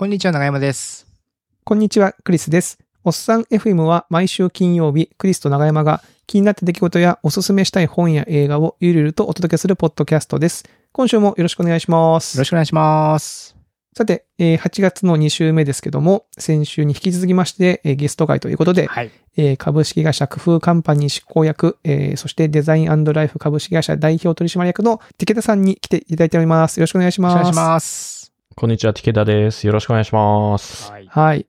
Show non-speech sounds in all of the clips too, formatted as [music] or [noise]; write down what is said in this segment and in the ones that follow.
こんにちは、長山です。こんにちは、クリスです。おっさん FM は毎週金曜日、クリスと長山が気になった出来事やおすすめしたい本や映画をゆるゆるとお届けするポッドキャストです。今週もよろしくお願いします。よろしくお願いします。さて、えー8月の2週目ですけども、先週に引き続きまして、えーゲスト会ということで、はい。えー株式会社工夫カンパニー執行役、えーそしてデザインライフ株式会社代表取締役の池田さんに来ていただいております。よろしくお願いします。お願いします。こんにちは、ティケダです。よろしくお願いします。はい。はい。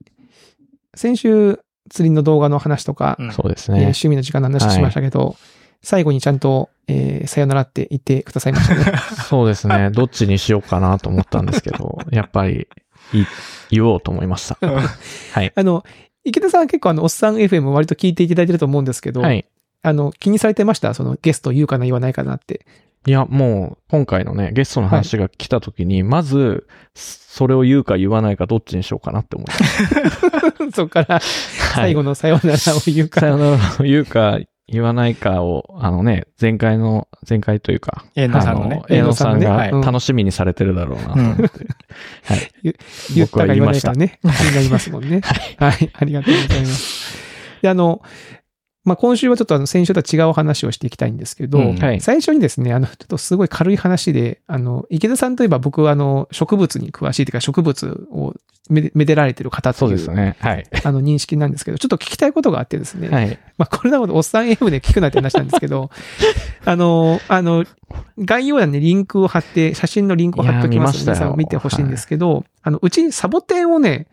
先週、釣りの動画の話とか、そうですね。趣味の時間の話しましたけど、最後にちゃんと、えーさよならって言ってくださいましたね。[laughs] そうですね。どっちにしようかなと思ったんですけど、[laughs] やっぱりい言おうと思いました。はい。あの、池田さんは結構あの、おっさん FM 割と聞いていただいてると思うんですけど、はい。あの、気にされてました？そのゲスト言うかな言わないかなって。いや、もう、今回のね、ゲストの話が来た時に、まず、それを言うか言わないかどっちにしようかなって思いました。[laughs] そこから最後の、のさよならを言うか。さよならを言うか言わないかを、あのね、前回の、前回というか、え野さんのねえのさんがはい楽しみにされてるだろうなと思って。はい。[laughs] 言ったか言わないかね。気になりますもんね。[laughs] はい。ありがとうございます。で、あの、まあ、今週はちょっとあの、先週とは違う話をしていきたいんですけど、うんはい。最初にですね、あの、ちょっとすごい軽い話で、あの、池田さんといえば僕はあの、植物に詳しいというか、植物をめでめでられてる方というそうですね。はい。あの、認識なんですけど、ちょっと聞きたいことがあってですね、はい。まあ、これなことおっさん M で聞くなって話なんですけど、[laughs] あの、あの、概要欄にリンクを貼って、写真のリンクを貼っておきますので、皆さん見てほしいんですけど、あの、うちサボテンをね、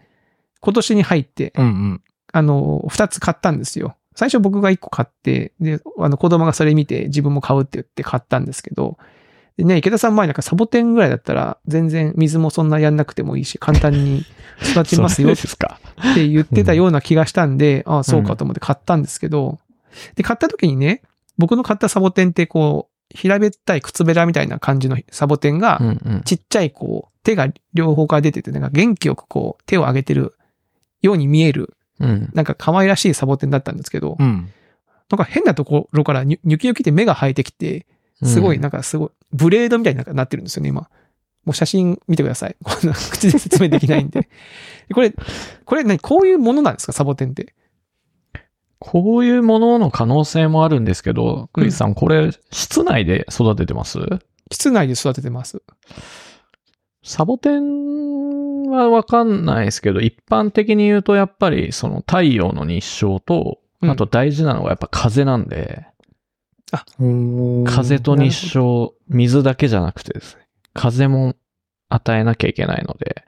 今年に入って、うんうん。あの、二つ買ったんですよ。最初僕が一個買って、で、あの子供がそれ見て自分も買うって言って買ったんですけど、でね、池田さん前なんかサボテンぐらいだったら全然水もそんなやんなくてもいいし、簡単に育ちますよ。[laughs] って言ってたような気がしたんで、ああ、そうかと思って買ったんですけど、で、買った時にね、僕の買ったサボテンってこう、平べったい靴べらみたいな感じのサボテンが。ちっちゃいこう、手が両方から出てて、なんか元気よくこう、手を上げてるように見える、うん。なんか可愛らしいサボテンだったんですけど、うん。なんか変なところからニュキニョキって目が生えてきて、すごいなんかすごい、ブレードみたいになってるんですよね、今。もう写真見てください。[laughs] こんな口で説明できないんで。で [laughs] これ、これ何こういうものなんですかサボテンって？こういうものの可能性もあるんですけど、クリスさん、これ、室内で育ててます？室内で育ててます。サボテンはわかんないですけど、一般的に言うとやっぱりその太陽の日照と、うんあと大事なのがやっぱ風なんで、風と日照、水だけじゃなくてですね、風も与えなきゃいけないので、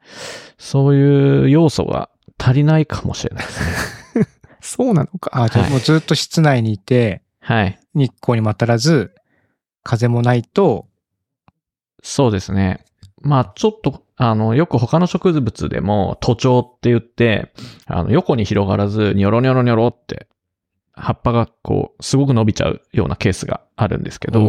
そういう要素が足りないかもしれないですね。[laughs] そうなのか。あ、じゃあもうずっと室内にいて、はい。日光にも当たらず、風もないと、そうですね。まあちょっと、あの、よく他の植物でも、徒長って言って、あの、横に広がらず、ニョロニョロニョロって、葉っぱがこう、すごく伸びちゃうようなケースがあるんですけど、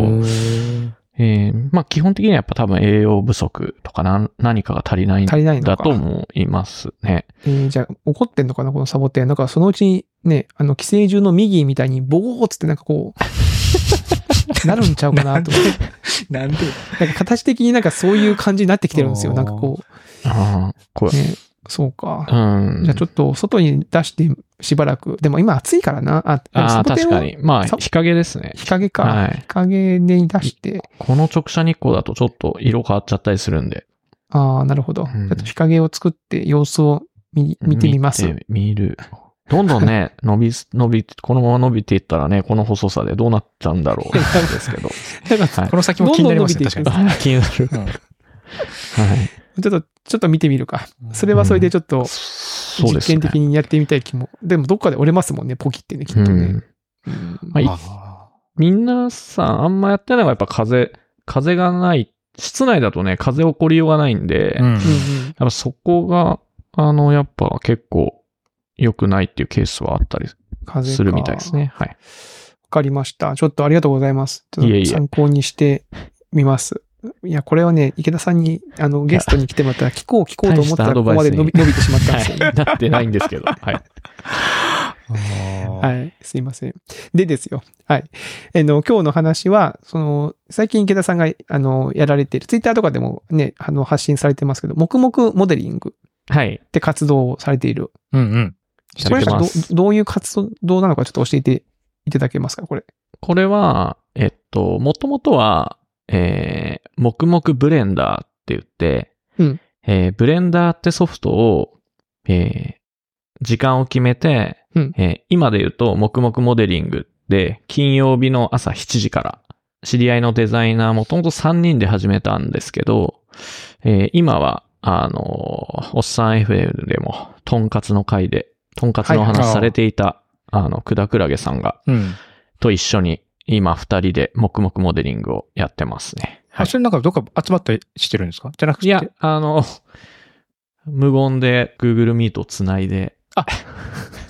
えーまあ基本的にはやっぱ多分栄養不足とかな何かが足りないん。だと思いますね。えーじゃあ、怒ってんのかなこのサボテン。なんかそのうちにね、あの、寄生獣の右みたいにボーっつってなんかこう、[laughs] なるんちゃうかなと思って。なんで？なんか形的になんかそういう感じになってきてるんですよ。なんかこああ、こう、ね、そうか。れ、うん。じゃあちょっと外に出してしばらく。でも今暑いからな。あ、あ確かに。まあ、サ日陰ですね。日陰か。はい日陰に出して。この直射日光だとちょっと色変わっちゃったりするんで。ああ、なるほど。うんちょっと日陰を作って様子を見見てみます。見る。どんどんね、[laughs] 伸び、伸び、このまま伸びていったらね、この細さでどうなっちゃうんだろう。[laughs] ですけど。[laughs] この先も気になりますね、確かに。気になる。うんはい。ちょっと、ちょっと見てみるか。それはそれでちょっと実。験的にやってみたい気も。でもどっかで折れますもんね、ポキってね、きっとね。うんうんまあいあ皆さんあんまやってないのがやっぱ風、風がない。室内だとね、風起こりようがないんで、ーうんやっぱそこが、あの、やっぱ結構良くないっていうケースはあったりするみたいですね。はい。わかりました。ちょっとありがとうございます。ちょっいえいえと参考にしてみます。いや、これはね、池田さんに、あの、ゲストに来てもらったら、聞こう聞こうと思ったら、ここまで伸び [laughs] 伸びてしまったんですよね。はい。なってないんですけど。はい。[laughs] は。はいい。すいません。でですよ。はい。あの、今日の話は、その、最近池田さんが、あの、やられている、ツイッターとかでもね、あの、発信されてますけど、黙々モデリングはい。て活動をされている。うんうん。やこれど。どういう活動なのかちょっと教えていただけますか？これ。これは、えっと、もともとは、えー、黙々ブレンダーって言って、うんえーブレンダーってソフトを、えー、時間を決めて、うんえー今で言うと、黙々モデリングで、金曜日の朝7時から、知り合いのデザイナーもともと3人で始めたんですけど、えー今は、あのーおっさん FM でも、とんかつの会で、とんかつの話されていた、あの、くだくらげさんが、うん。と一緒に今二人で黙々モデリングをやってますね。あ、それなんかどっか集まったりしてるんですか？じゃなくて？いや、あの、無言で Google Meet をつないで、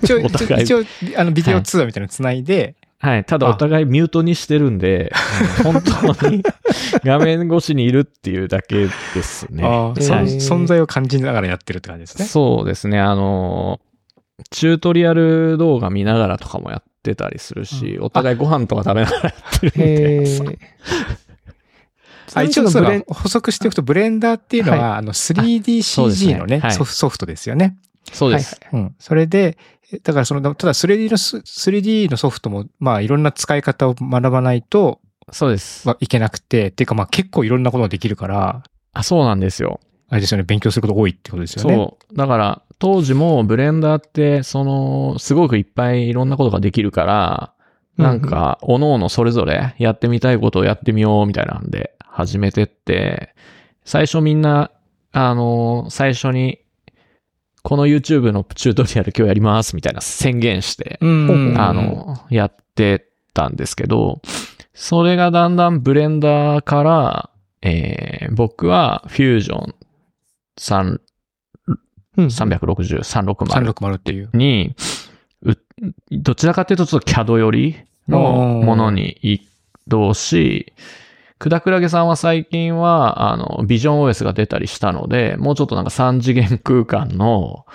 一応、[laughs] お互い一応、あの、ビデオ通話みたいなのつないで、はい。ただお互いミュートにしてるんで、[laughs] 本当に画面越しにいるっていうだけですね。ああ、そんはい存在を感じながらやってるって感じですね。そうですね。あの、チュートリアル動画見ながらとかもやってたりするし、お互いご飯とか食べながらやってるんへで。ー [laughs] あ一応そうブレンだ補足しておくと、ブレンダーっていうのは、あの、そうです 3DCG ねのね、はいソフトですよね。そうです。うん。それで、えだからその、ただ 3D のス、3D のソフトも、まあ、いろんな使い方を学ばないと、そうです。まあいけなくて、っていうかまあ結構いろんなことができるから、あ、そうなんですよ。あれですよね、勉強すること多いってことですよね。そう。だから、当時もブレンダーって、その、すごくいっぱいいろんなことができるから、なんか、おのおのそれぞれやってみたいことをやってみようみたいなんで始めてって、最初みんな、あの、最初に、この YouTube のチュートリアル今日やりますみたいな宣言して、うん。あの、やってたんですけど、それがだんだんブレンダーから、えー僕はフュージョン3うん360、360 360っていう。に、うどちらかというとちょっと CAD 寄りのものに移動し、くだくらげさんは最近は、あの、ビジョン OS が出たりしたので、もうちょっとなんか3次元空間の、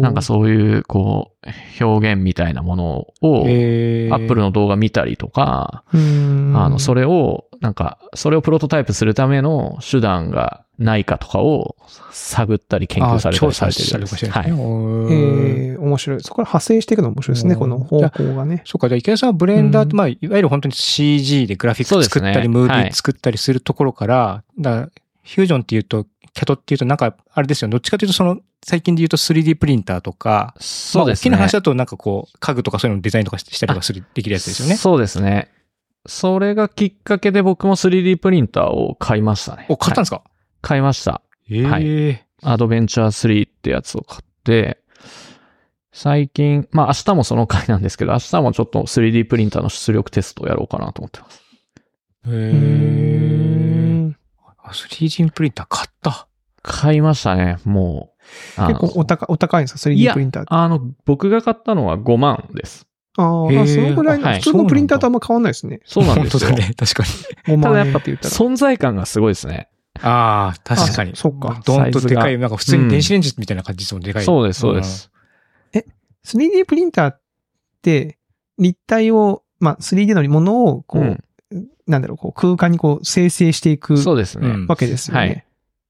なんかそういう、こう、表現みたいなものを、えアップルの動画見たりとか、あの、それを、なんか、それをプロトタイプするための手段がないかとかを探ったり研究されたりされてる。調査したはい。りとかしてるんですね。えー、面白い。そこから派生していくの面白いですね、うんこの方向がね。そうか、じゃあ池田さんはブレンダーって、うんまあ、いわゆる本当に CG でグラフィック作ったり、ムービはいー作ったりするところから、だからフュージョンっていうと、キャトっていうとなんか、あれですよ、どっちかというとその、最近で言うと 3D プリンターとか、そうですね。まあ大きな話だとなんかこう、家具とかそういうのデザインとかしたりとかする、できるやつですよね。そうですね。それがきっかけで僕も 3D プリンターを買いましたね。お、買ったんですか、はい買いました。ええはいアドベンチャー3ってやつを買って、最近、まあ明日もその回なんですけど、明日もちょっと 3D プリンターの出力テストをやろうかなと思ってます。へえ。ん 3D プリンター買った。買いましたね、もう。結構お高お高いんですか？い ?3D やプリンターって。あの、僕が買ったのは5万です。ああ、そのぐらいの、はい普通のプリンターとあんま変わんないですね。そうなんですよ。本当だね、[laughs] 確かに。5万ただやっぱ円って言ったら。存在感がすごいですね。ああ、確かに。あそっかドンとでかい、なんか普通に電子レンジみたいな感じですもん、でかい。そうです、そうです。3D プリンターって、立体を、まあ、3D のものを、こう、うんなんだろう、こう、空間にこう、生成していくそうですね。うんわけですよね。はい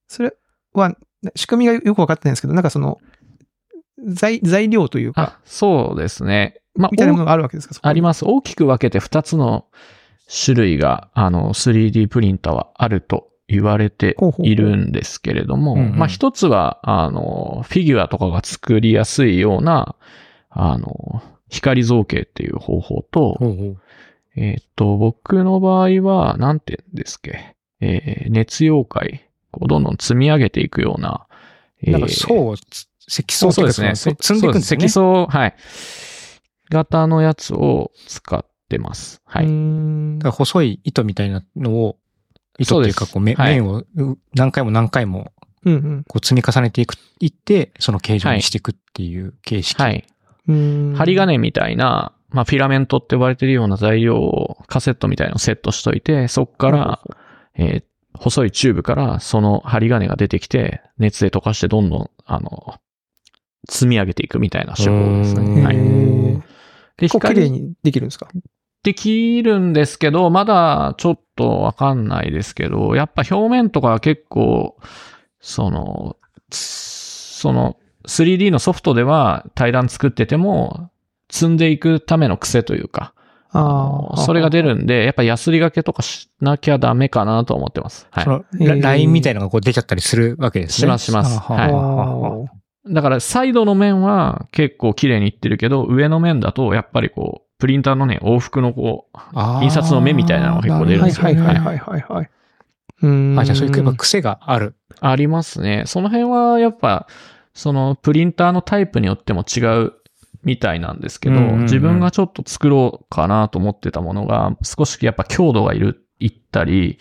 それは、仕組みがよくわかってないんですけど、なんかその、材、材料というか、あ、そうですね。まあ、みたいなものがあるわけですかありまます。大きく分けて2つの種類が、あの、3D プリンターはあると言われているんですけれども、うんうんまあ一つは、あの、フィギュアとかが作りやすいような、あの、光造形っていう方法と、ほうほうえっ、と、僕の場合は、なんて言うんですっけ、えー熱溶解、こうどんどん積み上げていくような、えーなんか層をつ、積層ですね。積んでいくんですよね。そう積層、はい。型のやつを使ってます。はい。だから細い糸みたいなのを、糸っていうか、こう、めはい面をう何回も何回も、こう積み重ねていく、いって、その形状にしていくっていう形式。はい。うーん。針金みたいな、まあ、フィラメントって呼ばれてるような材料をカセットみたいなのをセットしといて、そこから、えー細いチューブからその針金が出てきて、熱で溶かしてどんどん、あの、積み上げていくみたいな手法ですね。んはい。で、結構綺麗光にできるんですか？できるんですけど、まだちょっとわかんないですけど、やっぱ表面とかは結構、その、つその 3D のソフトでは平らに作ってても、積んでいくための癖というか、ああ。それが出るんで、やっぱヤスリがけとかしなきゃダメかなと思ってます。はいララインみたいなのがこう出ちゃったりするわけですね。しますしますあははいだからサイドの面は結構綺麗にいってるけど、上の面だとやっぱりこう、プリンターのね、往復のこう、印刷の目みたいなのが結構出るんはいですよはいはいはいはいはい。うーん。あ、じゃあそういうやっぱ癖がある。ありますね。その辺はやっぱ、そのプリンターのタイプによっても違うみたいなんですけど、うんうんうん自分がちょっと作ろうかなと思ってたものが、少しやっぱ強度がいる、いったり、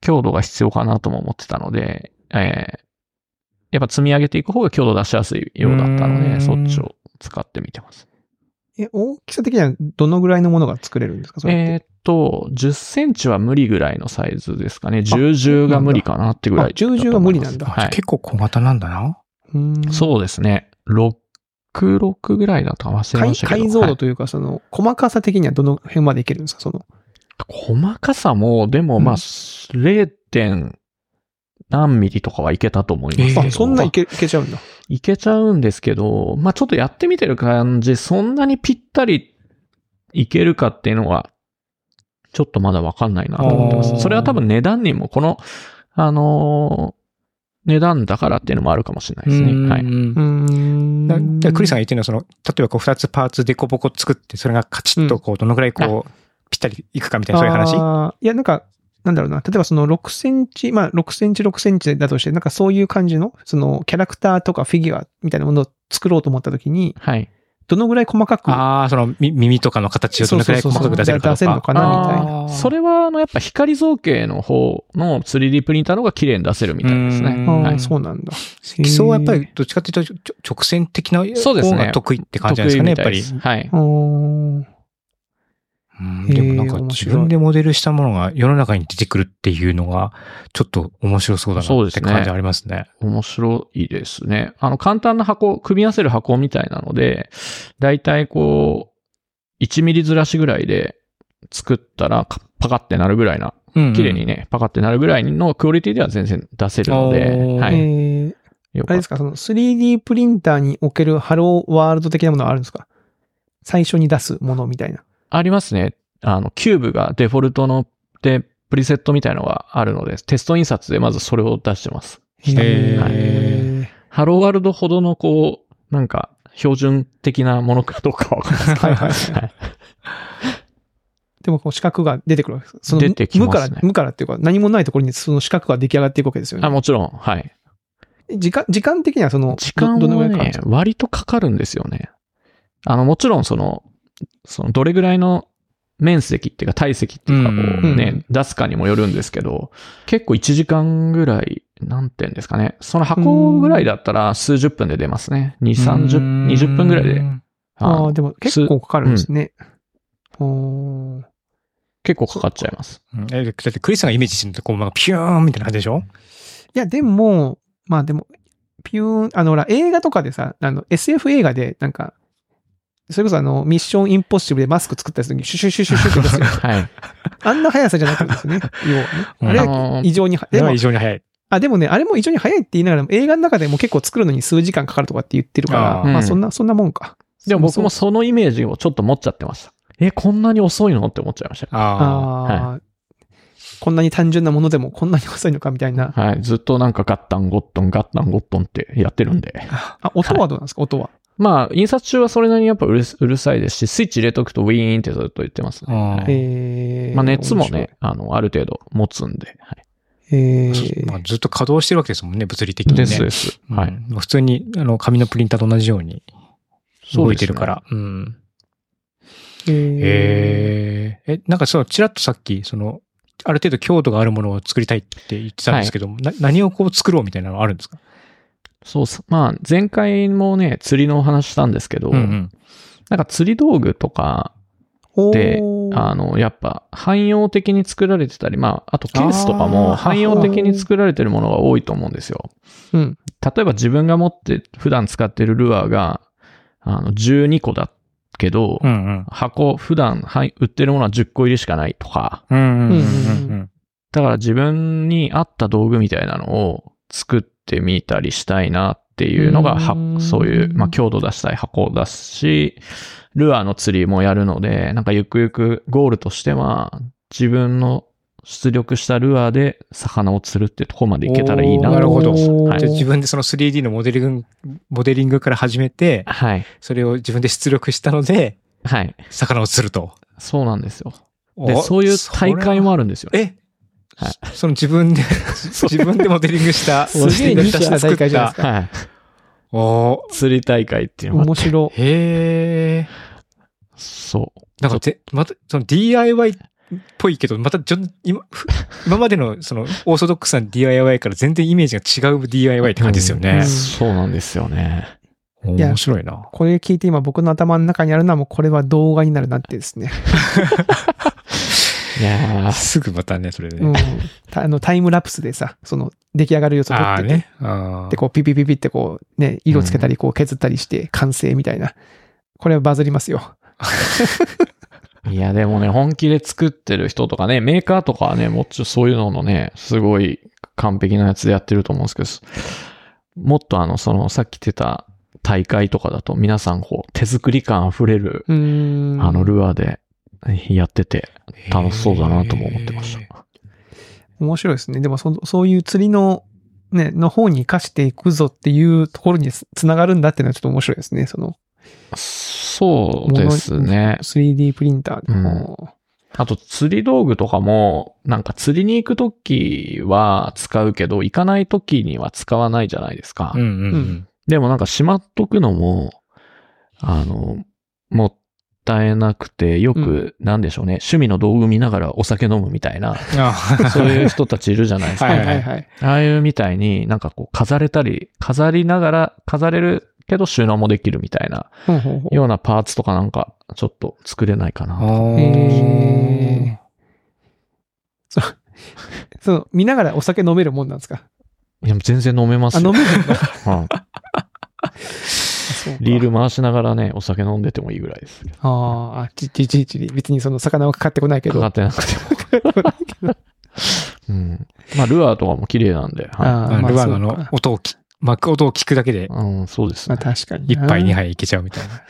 強度が必要かなとも思ってたので、えーやっぱ積み上げていく方が強度出しやすいようだったのうんで、そっちを使ってみてます。え、大きさ的にはどのぐらいのものが作れるんですか？それってえーっと、10センチは無理ぐらいのサイズですかね。10、10が無理かなってぐらいあ10 10が無理なんだはい。結構小型なんだな。うーんそうですね。6、6ぐらいだったか忘れ解ましたけど。解像はい度というか、その、細かさ的にはどの辺までいけるんですか？その、細かさも、でもまあ、うん 0. 点何ミリとかはいけたと思いますけそんないけ、いけちゃうんだ。いけちゃうんですけど、まあちょっとやってみてる感じ、そんなにぴったりいけるかっていうのは、ちょっとまだわかんないなと思ってます。それは多分値段にも、この、あのー値段だからっていうのもあるかもしれないですね。はい。うんクリスさんが言ってるのは、その、例えばこう二つパーツデコボコ作って、それがカチッとこう、どのぐらいこう、ぴったりいくかみたいな、そういう話？いや、なんか、なんだろうな。例えばその6センチ、まあ6センチ6センチだとして、なんかそういう感じの、そのキャラクターとかフィギュアみたいなものを作ろうと思った時に、はい。どのぐらい細かく、ああ、その、み耳とかの形をどのくらい細かく出せるかとか。出せるのかなみたいな。それは、あの、やっぱ光造形の方の 3D プリンターの方が綺麗に出せるみたいですね。はいそうなんだ。基礎はやっぱりどっちかっていうと、ちょ直線的なそうですね方が得意って感じなんですかね、やっぱり。はい。うーん。うんでもなんか自分でモデルしたものが世の中に出てくるっていうのが、ちょっと面白そうだなって感じありますね。面白いですね。あの、簡単な箱、組み合わせる箱みたいなので、だいたいこう、1ミリずらしぐらいで作ったら、かパカってなるぐらいな、うん綺麗にね、パカってなるぐらいのクオリティでは全然出せるので、はい。あれですか、その 3D プリンターにおける Hello World 的なものはあるんですか？最初に出すものみたいな。ありますね。あの、キューブがデフォルトの、で、プリセットみたいのがあるので、テスト印刷でまずそれを出してます。へーはい Hello Worldほどのこう、なんか、標準的なものかどうかわかんないですけど。はいはいはいでもこう四角が出てくるわけです。その出てきますね無から、無からっていうか何もないところにその四角が出来上がっていくわけですよね。あ、もちろん、はい。時間、時間的にはその、時間どどのぐはねらいかかるんです、か？割とかかるんですよね。あの、もちろんその、その、どれぐらいの面積っていうか体積っていうかこうんうね、うん出すかにもよるんですけど、結構1時間ぐらい、なんて言うんですかね。その箱ぐらいだったら数十分で出ますね。2、30、20分ぐらいで。ああ、あでも結構かかるんですね。おー結構かかっちゃいます。うんえだってクリスさんがイメージしてるのってこう、なんかピューンみたいな感じでしょ？いや、でも、まあでも、ピューン、あの、ほら、映画とかでさ、あの、SF 映画で、なんか、それこそあの、ミッションインポッシブルでマスク作ったやつにシュシュシュシュシュって出すよ。[laughs] はい。あんな速さじゃなくてですね。要はね。うんあれ異常には、でも異、常に早い。あ、でもね、あれも異常に速いって言いながらも、映画の中でも結構作るのに数時間かかるとかって言ってるから、まあうんそんな、そんなもんか。でも僕もそのイメージをちょっと持っちゃってました。え、こんなに遅いのって思っちゃいました。あああ、こんなに単純なものでもこんなに遅いのかみたいな。はい。ずっとなんかガッタンゴットン、ガッタンゴットンってやってるんで。あ、音はどうなんですか、音は。まあ、印刷中はそれなりにやっぱうるうるさいですし、スイッチ入れとくとウィーンってずっと言ってますね。あ。はいえー、まあ熱もね、あの、ある程度持つんで。はいえまあずっと稼働してるわけですもんね、物理的にね。ですです。うんはい。普通に、あの、紙のプリンターと同じように動いてるかそうら。うん。えーへえ。え、なんかそう、ちらっとさっき、その、ある程度強度があるものを作りたいって言ってたんですけども、な何をこう作ろうみたいなのあるんですか？そう。まあ、前回もね、釣りのお話したんですけど、ん。なんか釣り道具とか、おでーあの、やっぱ汎用的に作られてたり、まあ、あとケースとかも汎用的に作られてるものが多いと思うんですよ。うん。例えば自分が持って普段使ってるルアーが、あの、12個だけど、うんうん。箱、普段はい売ってるものは10個入りしかないとか、うんうんうんうんだから自分に合った道具みたいなのを作ってみたりしたいなっっていうのがそういう、まあ、強度出したい箱を出すし、ルアーの釣りもやるので、なんかゆくゆくゴールとしては、自分の出力したルアーで魚を釣るってところまでいけたらいいなとなるほど。はいじゃあ自分でその 3D のモデリング、モデリングから始めて、はい。それを自分で出力したので、はい。魚を釣ると。そうなんですよ。で、おそういう大会もあるんですよ。えはいその自分で、[laughs] 自分でモデリングした、すげえニッチな大会じゃないですか。はい。おー釣り大会っていうのが面白。へえ。そう。なんかぜ、また、その DIY っぽいけど、また今、ふ [laughs] 今までのそのオーソドックスな DIY から全然イメージが違う DIY って感じですようんね。そうなんですよね。面白いな。これ聞いて今僕の頭の中にあるのはもうこれは動画になるなってですね。[laughs] いやーすぐまたね、それでうんあのタイムラプスでさ、その出来上がる様子を撮ってて、ああね。あで、こうピピピピってこうね、色つけたりこう削ったりして完成みたいな。これはバズりますよ。[laughs] いや、でもね、本気で作ってる人とかね、メーカーとかはね、もっちょそういうののね、すごい完璧なやつでやってると思うんですけど、もっとあの、その、さっき言ってた大会とかだと、皆さんこう、手作り感溢れる。あの、ルアーでやってて、楽しそうだなとも思ってました。面白いですね。でもそ、そういう釣りの、ね、の方に活かしていくぞっていうところにつつながるんだっていうのはちょっと面白いですね。そのそうですね。3D プリンターの。あと、釣り道具とかも、なんか釣りに行くときは使うけど、行かないときには使わないじゃないですか。うんうんうん。でもなんかしまっとくのも、あの、もったいなくて、よく、なんでしょうね、趣味の道具見ながらお酒飲むみたいな、[laughs] あそういう人たちいるじゃないですか。はいはいはい。ああいうみたいになんかこう飾れたり、飾りながら、飾れるけど収納もできるみたいな、ようなパーツとかなんか、ちょっと作れないかな。えーそう、そう、見ながらお酒飲めるもんなんですか？いや、全然飲めますあ、よ。飲めるんだ。う [laughs] かリール回しながらね、お酒飲んでてもいいぐらいです。あーあ、ちちちちり。別にその魚はかかってこないけど。かかってなくても。うん。まあ、ルアーとかも綺麗なんで。はあーまあルアーの音をき、巻く音を聞くだけでい。、うん、そうですまあね。確かに。一杯二。杯いけちゃうみたいな。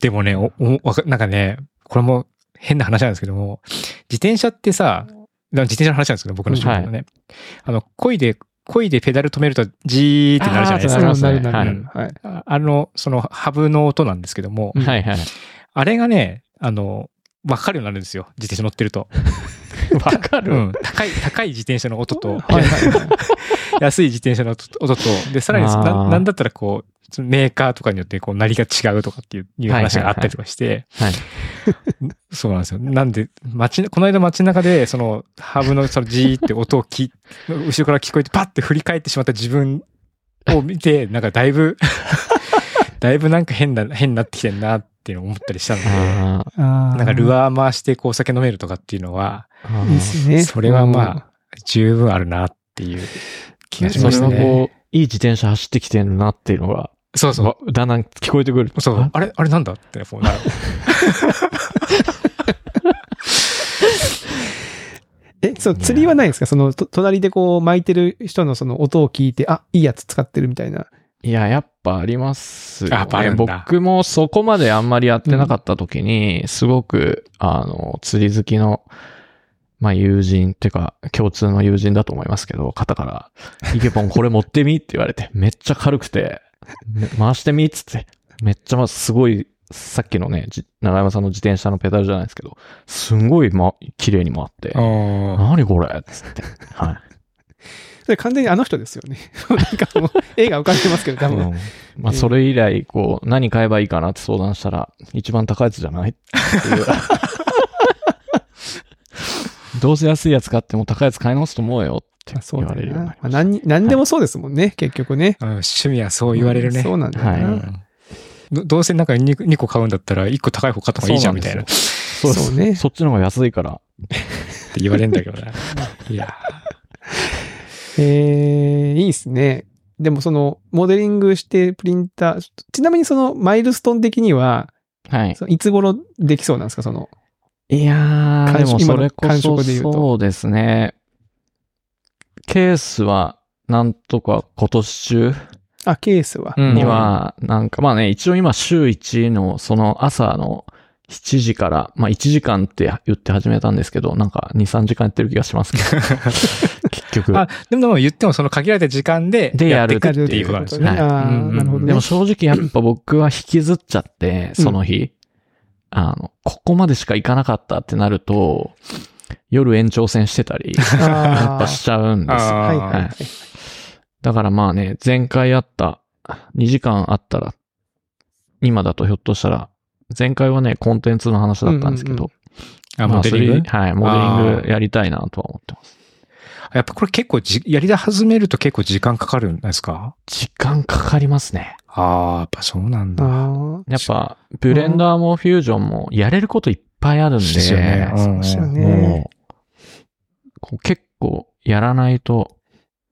でもね、お、お、わかなんかね、これも変な話なんですけども、自転車ってさ、自転車の話なんですけど、僕の仕事のね。あの、漕いで、漕いでペダル止めるとジーってなるじゃないですか。なるなるなる。ははい。ああの、そのハブの音なんですけども、うんはいはい。あれがね、あの、わかるようになるんですよ。自転車乗ってると。[laughs] [laughs] わかる、うん。高い、高い自転車の音と、はいはいはい。[laughs] 安い自転車の音と、で、さらにな、なんだったらこう、メーカーとかによって、こう、なりが違うとかっていう話があったりとかして、はい。そうなんですよ。なんで、街、この間街中で、その、ハブのそのジーって音をき、後ろから聞こえて、パッて振り返ってしまった自分を見て、なんかだいぶ、[laughs] だいぶなんか変な、変になってきてんなっていうのを思ったりしたので、なんかルアアー回してこうお酒飲めるとかっていうのは。それはまあ、十分あるなっていう気がしましたね。はこう、いい自転車走ってきてるなっていうのが、そうそう。わだんだん聞こえてくる。そうあ？あれ？あれなんだってこうなる。[laughs] え、そう、釣りはないですか？その、と隣でこう巻いてる人のその音を聞いて、あ、いいやつ使ってるみたいな。いや、やっぱありますよ、ね。やっぱあるんだ僕もそこまであんまりやってなかった時に、すごく、あの、釣り好きの、まあ友人っていうか、共通の友人だと思いますけど、方から、イケポンこれ持ってみって言われて、めっちゃ軽くて、め回してみっつって、めっちゃまあすごい、さっきのね、じ長山さんの自転車のペダルじゃないですけど、すんごい、ま、綺麗に回って、あ何これっつって。はい。それ完全にあの人ですよね。[laughs] なんかもう、絵が浮かんでますけど、多分。うんまあ、それ以来、こう、何買えばいいかなって相談したら、一番高いやつじゃない？っていう。[laughs] どうせ安いやつ買っても高いやつ買い直すと思うよって言われるようになり。まし何に、何でもそうですもんね、結局ね。うん趣味はそう言われるね。そうなんだよな。はいうんどどうせなんか 2, 2個買うんだったら1個高い方買った方がいいじゃんみたいなってそうですそうねそっちの方が安いから。[laughs] 言われるんだけどな。いやえー、いいですね。でもその、モデリングしてプリンター、ちなみにそのマイルストーン的には、はい。いつ頃できそうなんですか？その、いやー、でもそれこそ触で言うとそうですね。ケースは、なんとか今年中？あ、ケースは。うんには、なんかまあね、一応今週1のその朝の7時から、まあ1時間って言って始めたんですけど、なんか2、3時間やってる気がしますけど、[laughs] 結局。あ、でも言ってもその限られた時間ででやるっていうことなんですよね。ね。ああ、うんうんなるほどね。でも正直やっぱ僕は引きずっちゃって、その日、あの、ここまでしか行かなかったってなると、夜延長戦してたり、[laughs] やっあぱしちゃうんですよ。はいはい。だからまあね、前回あった、2時間あったら、今だとひょっとしたら、前回はね、コンテンツの話だったんですけど、あ、まあモデリング？はい、モデリングやりたいなとは思ってます。やっぱこれ結構じ、やり始めると結構時間かかるんですか？時間かかりますね。ああ、やっぱそうなんだ。あやっぱ、ブレンダーもフュージョンもやれることいっぱいあるんで、ですよねあ、そうですよね。もう、こう結構やらないと、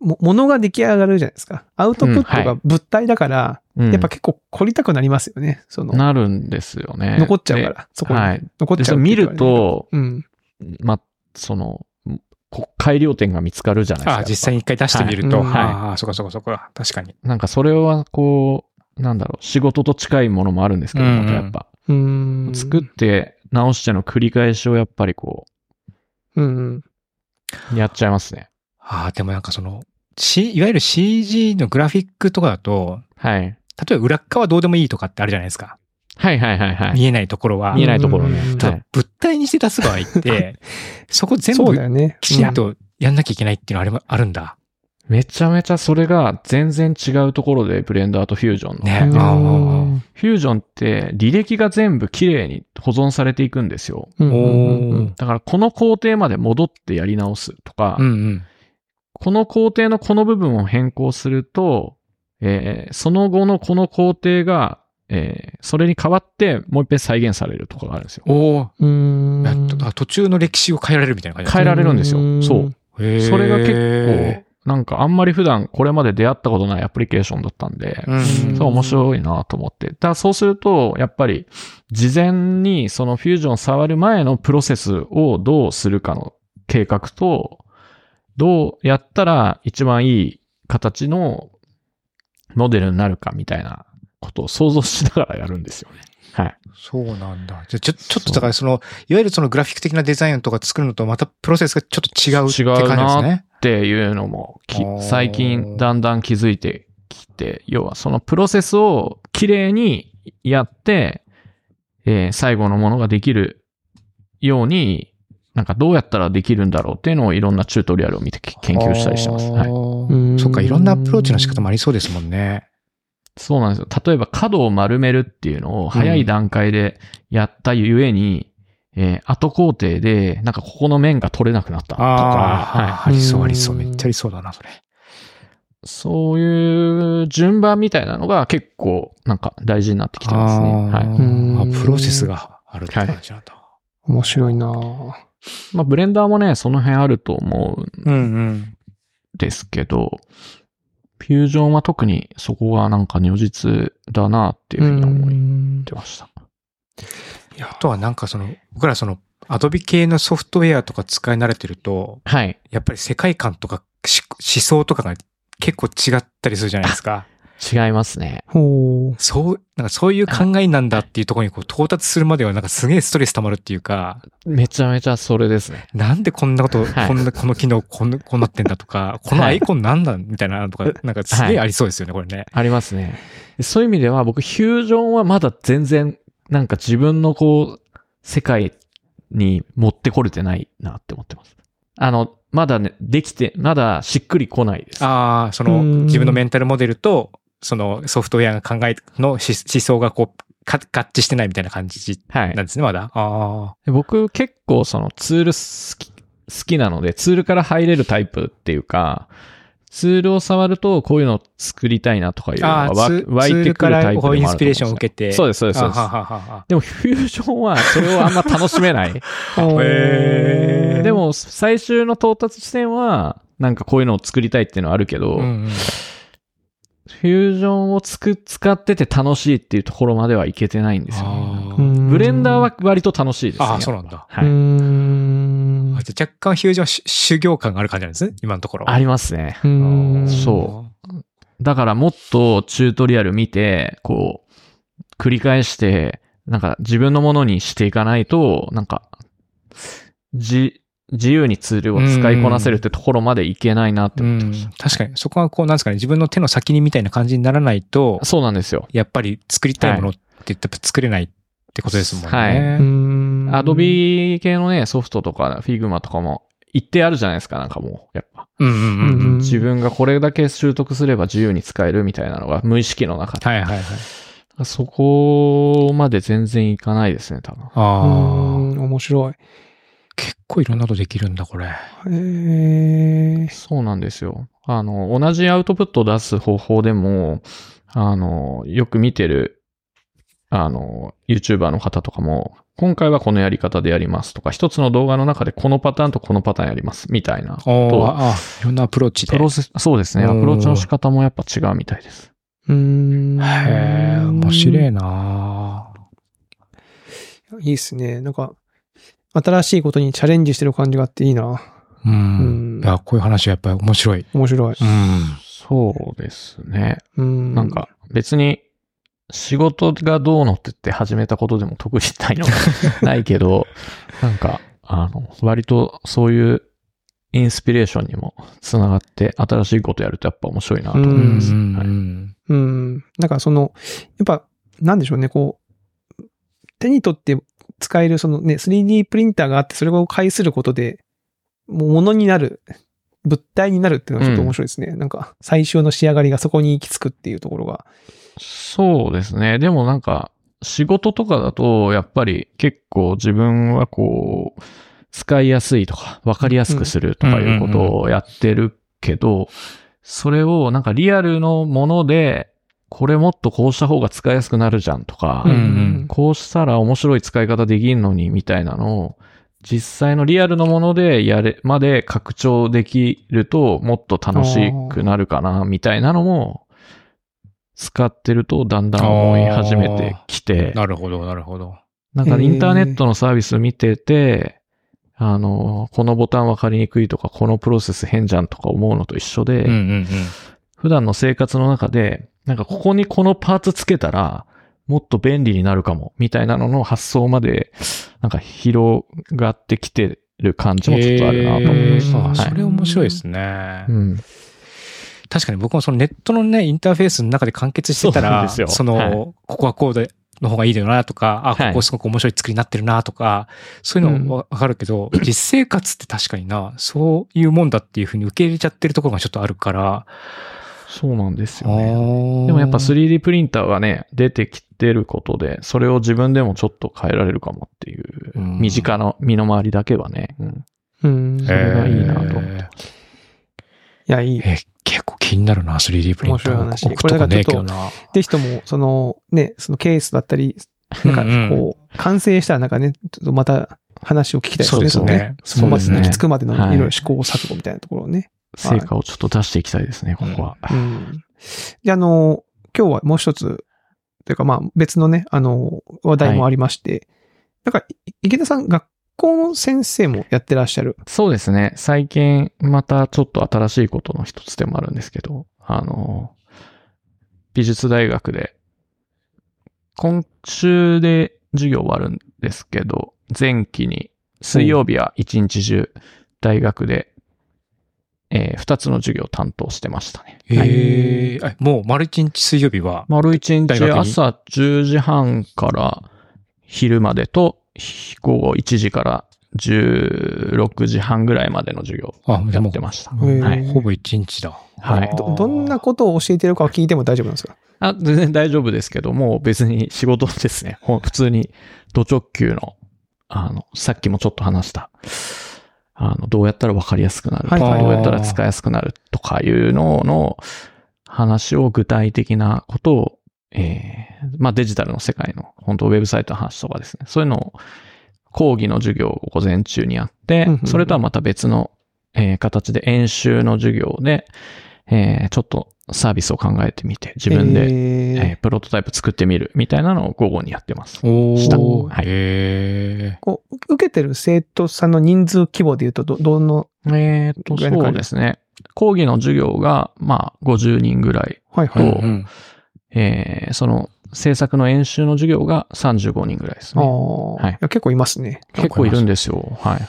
も、ものが出来上がるじゃないですか。アウトプットうんはが物体だから、うんやっぱ結構凝りたくなりますよね。その、なるんですよね。残っちゃうから、そこに。はい。残っで、ちゃって言われそうれ見る、と、うん。ま、その、こ改良点が見つかるじゃないですか。ああ、実際に一回出してみると。はいはいああ、そこそこそこ。確かに。なんかそれはこう、なんだろう、仕事と近いものもあるんですけど、うんうんやっぱ。うーん。作って直しての繰り返しをやっぱりこうんうん。う、やっちゃいますね。ああ、でもなんかその、C、いわゆる CG のグラフィックとかだと、はい。例えば裏っ側どうでもいいとかってあるじゃないですか。はいはいはいはい。見えないところは。見えないところねうん。ただはい物体にして出す場合って、[laughs] そこ全そうだ部よね。きちんとやんなきゃいけないっていうのはあれもあるんだ。めちゃめちゃそれが全然違うところで、ブレンダーとフュージョンの。ねうんああフュージョンって履歴が全部綺麗に保存されていくんですよ。うんうんうんおーだからこの工程まで戻ってやり直すとか、うんうん。この工程のこの部分を変更すると、えーその後のこの工程が、えーそれに代わってもう一遍再現されるとかがあるんですよ。おお、うーん。やっとあ途中の歴史を変えられるみたいな感じ変えられるんですよう。んそう。それが結構、なんかあんまり普段これまで出会ったことないアプリケーションだったんで、うんそう面白いなと思って。だからそうすると、やっぱり事前にそのフュージョン触る前のプロセスをどうするかの計画と、どうやったら一番いい形のモデルになるかみたいなことを想像しながらやるんですよね。はい。そうなんだ。じゃあちょ、ちょっとだからその、いわゆるそのグラフィック的なデザインとか作るのとまたプロセスがちょっと違うって感じですね。っていうのも最近だんだん気づいてきて、要はそのプロセスをきれいにやって、えー最後のものができるように、なんかどうやったらできるんだろうっていうのをいろんなチュートリアルを見てけ研究したりしてます。はい。うんそっか、いろんなアプローチの仕方もありそうですもんね。そうなんですよ。例えば角を丸めるっていうのを早い段階でやったゆえに、えー後工程で、なんかここの面が取れなくなったとか、はいああ、ありそううんありそう。めっちゃありそうだな、それ。そういう順番みたいなのが結構なんか大事になってきてますね。はい。うんあプロセスがあるって感じなんだ。面白いなぁまあ、ブレンダーもね、その辺あると思うんうんうん。ですけど、フュージョンは特にそこがなんか如実だなっていうふうに思うんってました。あとはなんかその、僕らその、アドビ系のソフトウェアとか使い慣れてると、はい。やっぱり世界観とかし思想とかが結構違ったりするじゃないですか。違いますね。ほう。そう、なんかそういう考えなんだっていうところにこう到達するまではなんかすげえストレス溜まるっていうか、めちゃめちゃそれですね。なんでこんなこと、はいこんな、この機能こんな、こうなってんだとか、このアイコンなんだみたいなのとか、なんかすげえありそうですよね、これね。ありますね。そういう意味では僕、フュージョンはまだ全然、なんか自分のこう、世界に持ってこれてないなって思ってます。あの、まだね、できて、まだしっくりこないです。ああ、その、うん自分のメンタルモデルと、そのソフトウェアが考えのし思想がこう、か合致してないみたいな感じはいなん。ですね、まだ。あで僕結構そのツール好き、好きなので、ツールから入れるタイプっていうか、ツールを触るとこういうのを作りたいなとかいうのあ。あが湧いてくるタイプでもあると思インスピレーションを受けて。そうです、そうです、そうでもフュージョンはそれをあんま楽しめない。[laughs] へーでも最終の到達地点は、なんかこういうのを作りたいっていうのはあるけど、うんうんフュージョンをつく、使ってて楽しいっていうところまではいけてないんですよね。ブレンダーは割と楽しいですね。あー、そうなんだ。うはい。んあ若干フュージョンし修行感がある感じなんですね、今のところ。ありますね。うんそだからもっとチュートリアル見て、こう、繰り返して、なんか自分のものにしていかないと、なんか、じ、自由にツールを使いこなせるってところまでいけないなってうん思ってまし。確かに、そこはこう、なんですかね、自分の手の先にみたいな感じにならないとた。、そうなんですよ。やっぱり作りたいものって言ったら作れないってことですもんね。はいうーん Adobe 系のね、ソフトとか、 Figma とかも、一定あるじゃないですか、なんかもう、やっぱ。うんうんうんうん。うん自分がこれだけ習得すれば自由に使えるみたいなのが無意識の中で。はいはいはい。そこまで全然いかないですね、多分。ああ。ん、面白い。結構いろんなことできるんだ、これ。へえ。そうなんですよ。あの、同じアウトプットを出す方法でも、あの、よく見てる、あの、YouTuber の方とかも、今回はこのやり方でやりますとか、一つの動画の中でこのパターンとこのパターンやります、みたいな。とあ、あいろんなアプローチで。プロセス、そうですね。アプローチの仕方もやっぱ違うみたいです。うーん。へえ、面白いないいっすね。なんか、新しいことにチャレンジしてる感じがあっていいな。う。うんんいや、こういう話はやっぱり面白い。面白い。うん。そうですね。うん。なんか、別に、仕事がどうのって言って始めたことでも特にないの [laughs] ないけど、なんか、あの、割とそういうインスピレーションにもつながって、新しいことやるとやっぱ面白いなと思うんういます。んうはいん。うん。なんかその、やっぱ、なんでしょうね、こう、手に取って使えるそのね、3D プリンターがあって、それを介することで、もう物になる、物体になるっていうのがちょっと面白いですね。なんか、最終の仕上がりがそこに行き着くっていうところが。そうですね。でもなんか、仕事とかだと、やっぱり結構自分はこう、使いやすいとか、わかりやすくするとかいうことをやってるけど、それをなんかリアルのもので、これもっとこうした方が使いやすくなるじゃんとか、うんうん。こうしたら面白い使い方できんのにみたいなのを、実際のリアルのものでやれ、まで拡張できるともっと楽しくなるかな、みたいなのも、使ってるとだんだん思い始めてきて、なるほど、なるほど。なんかインターネットのサービス見てて、あの、このボタン分かりにくいとか、このプロセス変じゃんとか思うのと一緒で、うんうん普段の生活の中で、なんかここにこのパーツつけたら、もっと便利になるかも、みたいなのの発想まで、なんか広がってきてる感じもちょっとあるなと思いました。はいそれ面白いですね。うん。確かに僕もそのネットのね、インターフェースの中で完結してたら、その、はいここはこうで、の方がいいだよなとか、あ、はいここすごく面白い作りになってるなとか、そういうのわかるけど、実生活って確かにな、そういうもんだっていうふうに受け入れちゃってるところがちょっとあるから、そうなんですよね。ででもやっぱ 3D プリンターがね、出てきてることで、それを自分でもちょっと変えられるかもっていう、うん身近な身の回りだけはね、うんうん。それがいいなと思ってえいや、いい結構気になるな、3D プリンター。面白い話置くとかねえけどな。ぜひとも、その、ね、そのケースだったり、なんかこう、完成したらなんかね、ちょっとまた話を聞きたいですね。そうですねそこまでそうですね行き着くまでのいはいろいろ試行錯誤みたいなところをね。成果をちょっと出していきたいですね、ここは。うん。で、あの、今日はもう一つ、というかまあ別のね、あの、話題もありまして、なんか、い池田さん、学校の先生もやってらっしゃる。そうですね。最近、またちょっと新しいことの一つでもあるんですけど、あの、美術大学で、今週で授業終わるんですけど、前期に、水曜日は一日中、大学で、えー二つの授業を担当してましたね。はいへえ、あもう丸一日水曜日は、丸一日朝10時半から昼までと、ひ午後1時から16時半ぐらいまでの授業やもってました。はい。ほぼ一日だ。はいど、どんなことを教えてるかを聞いても大丈夫なんですか？あ、全然大丈夫ですけども、別に仕事ですね。普通に、ド直球の、あの、さっきもちょっと話した、あの、どうやったら分かりやすくなるとか、はい。どうやったら使いやすくなるとかいうのの話を具体的なことを、えーまあデジタルの世界の、本当ウェブサイトの話とかですね。そういうのを講義の授業を午前中にやってそれとはまた別の、えー形で演習の授業で、えーちょっとサービスを考えてみて、自分で、ええープロトタイプ作ってみるみたいなのを午後にやってます。おしたーはいへえ。こう受けてる生徒さんの人数規模で言うと、ど、どの、えっと、そうですね。講義の授業が、まあ、50人ぐらい。はいはい。とうん。えーその、制作の演習の授業が35人ぐらいですああ、ね。はいいや結構いますね。結構いるんですよ。はい。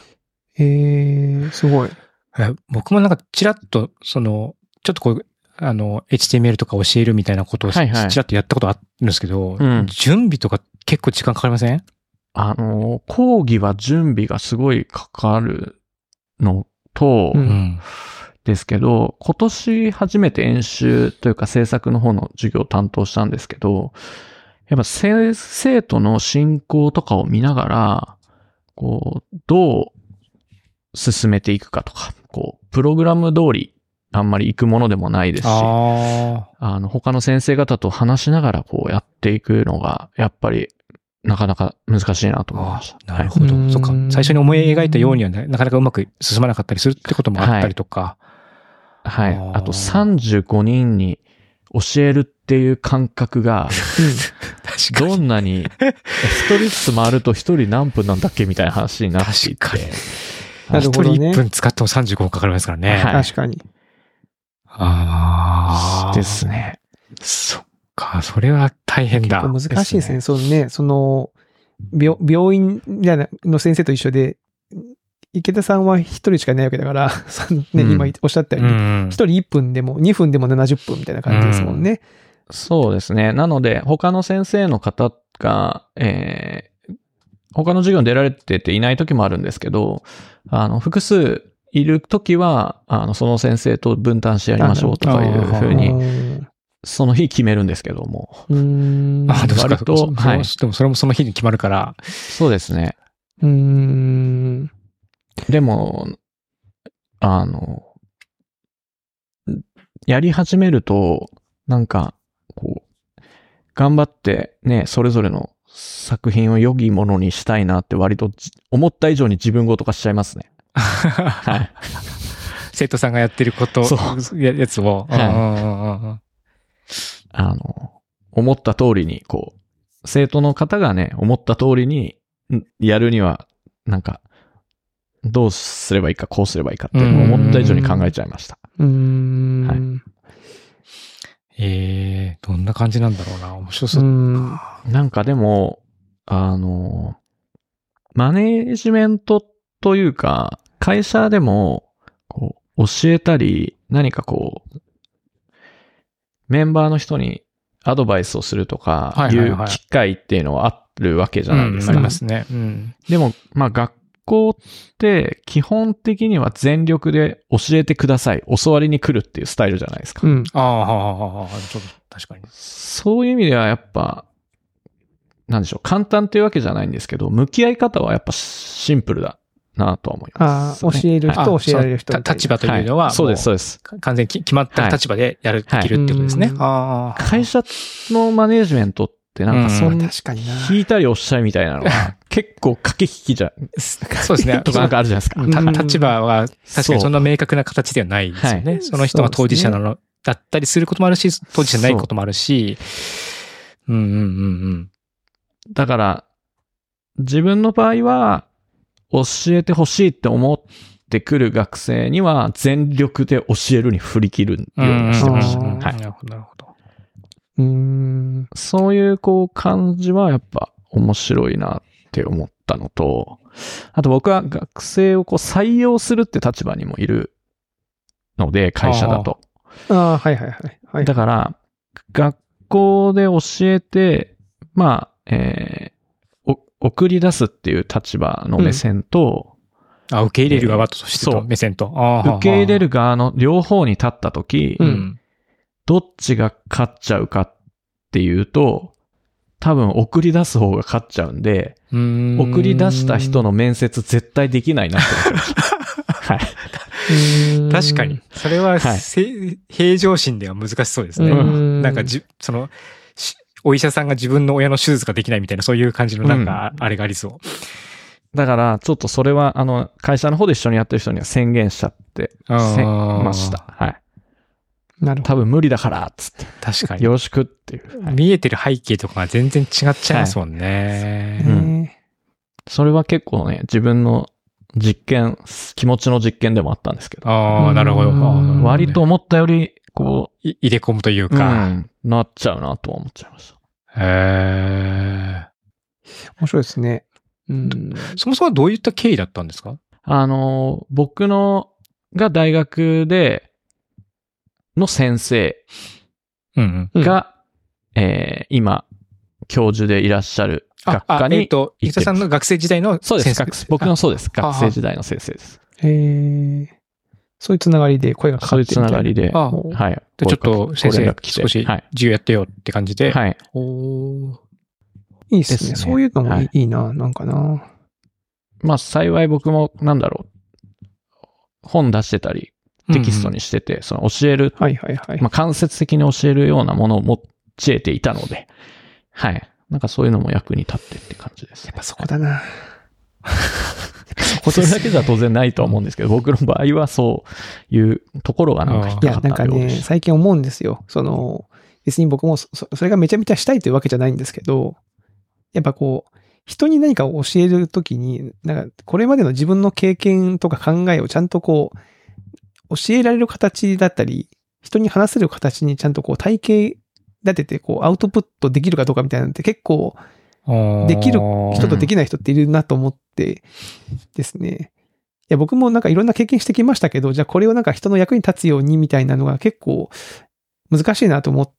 ええすごい。え僕もなんかちらっと、その、ちょっとこう、あの、HTML とか教えるみたいなことをちらっとやったことあるんですけど、うん。準備とか結構時間かかりません？あの、講義は準備がすごいかかるのと、ううん。ん。ですけど、今年初めて演習というか制作の方の授業を担当したんですけど、やっぱ生生徒の進行とかを見ながら、こう、どう進めていくかとか、こう、プログラム通りあんまり行くものでもないですし、ああの、他の先生方と話しながらこうやっていくのが、やっぱりなかなか難しいなと思いました。あ。なるほど。はいそっか。最初に思い描いたようにはななかなかうまく進まなかったりするってこともあったりとか。はい。あーあと35人に教えるっていう感覚が、確どんなに、ストリップ回ると一人何分なんだっけみたいな話になっていて。確かになるほどね一人1分使っても35かかりますからね。はい確かに。ああ。です。ね。そっか。それは大変だ。結構難しいですね。そのね、その、病、病院の先生と一緒で、池田さんは一人しかいないわけだから、[laughs] そのね、うん今おっしゃったよううに、ん一。人1分でも2分でも70分みたいな感じですもんね。そうですね。なので、他の先生の方が、えー他の授業に出られてていない時もあるんですけど、あの、複数いる時は、あの、その先生と分担してやりましょうとかいうふううに、んその日決めるんですけども。うーん。あ、でもそっか？割とそそはいでもそれもその日に決まるから。そうですね。うーん。でも、あの、やり始めると、なんか、こう、頑張ってね、それぞれの作品を良きものにしたいなって割とじ思った以上に自分ごと化しちゃいますね。はい。生徒さんがやってることそ、ややつを。はいあの、思った通りに、こう、生徒の方がね、思った通りにんやるには、なんか、どうすればいいか、こうすればいいかっていうのを思った以上に考えちゃいました。うーん。はいええどんな感じなんだろうな。面白そうう。ん。なんかでも、あの、マネージメントというか、会社でも、こう、教えたり、何かこう、メンバーの人にアドバイスをするとか、はいう機会っていうのはあるわけじゃないですうんあか。りますね。うん。でも、まあ学校って基本的には全力で教えてください。教わりに来るっていうスタイルじゃないですか。うん。ああ、ちょっと、確かに。そういう意味ではやっぱ、なんでしょう、簡単っていうわけじゃないんですけど、向き合い方はやっぱシンプルだなとは思いあます、あ、教える人、あ教えられる人立場というのは、はいそうです、そうもです。う完全にき決まった立場でやる、はいできるってことですね。うんああ。会社のマネージメントってなんかそうん確かにな。引いたりおっしゃいみたいなのが [laughs] 結構駆け引きじゃ、そうですね。とかなんかあるじゃないですか。立場は確かにそんな明確な形ではないですよね。はいその人が当事者なの、だったりすることもあるし、当事者ないこともあるし、うんうんうんうん。だから、自分の場合は、教えてほしいって思ってくる学生には、全力で教えるに振り切るようにしてました。うんはい。なるほど、なるほど。うーん。そういうこう感じはやっぱ面白いなって思ったのと、あと僕は学生をこう採用するって立場にもいるので、会社だと。ああ、はいはいはい。はい、だから、学校で教えて、まあ、え送り出すっていう立場の目線と、あ、受け入れる側としてそうと目線と。受け入れる側の両方に立ったとき、ううんん。どっちが勝っちゃうかっていうと、多分送り出す方が勝っちゃうんで、うん送り出した人の面接絶対できないなって思ってました。[laughs] はい。確かに。。それは、はいせ平常心では難しそうですね。うんなんかじ、その、しお医者さんが自分の親の手術ができないみたいな、そういう感じのなんか、あれがありそう。だから、ちょっとそれは、あの、会社の方で一緒にやってる人には宣言しちゃって、あーせました。はい。なるほ多分無理だから、つって。確かによ。ろしくっていう。はい見えてる背景とかが全然違っちゃいますもんね。ど。うんねそれは結構ね、自分の実験、気持ちの実験でもあったんですけど、ああ、なるほど。割と思ったより、こい入れ込むというう、か。うんなっちゃうなとは思っちゃいました。へ面白いですね。うん。ーそもそもどういった経緯だったんですか？あの、僕の、が大学で、の先生うんうん。が、えー今、教授でいらっしゃる学あ、科に、あえっと、行ってます伊田さんの学生時代のそうです。僕のそうです。あ学生時代の先生です。へえ。そういうつながりで声がかかそういうつながりで、あおはい。でちょっと先生少しはい。授業やってよって感じで。はい。おーいいですね。ですねそういうのもいい,、はいい、いな、なんかな。まあ、幸い僕も、なんだろう。本出してたり、テキストにしてて、その教える、はいはいはい。まあ、間接的に教えるようなものを持ち得ていたので、はい。なんかそういうのも役に立ってって感じですねやっ。ぱそこだな。[laughs] それだけじゃ当然ないとは思うんですけど、僕の場合はそういうところがなんか引っいや、かかなんかね、ったようです。最近思うんですよ。その、別に僕もそれがめちゃめちゃしたいというわけじゃないんですけど、やっぱこう、人に何かを教えるときに、なんか、これまでの自分の経験とか考えをちゃんとこう、教えられる形だったり、人に話せる形にちゃんとこう体系立てて、こう、アウトプットできるかどうかみたいなのって結構、できる人とできない人っているなと思ってですね。いや、僕もなんかいろんな経験してきましたけど、じゃあこれをなんか人の役に立つようにみたいなのが結構難しいなと思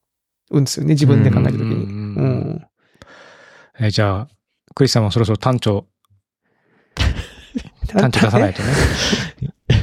うんですよね、自分で考えたときに。うんうん。えーじゃあ、クリスさんもそろそろ単調、[laughs] 単調出さないとね。[laughs]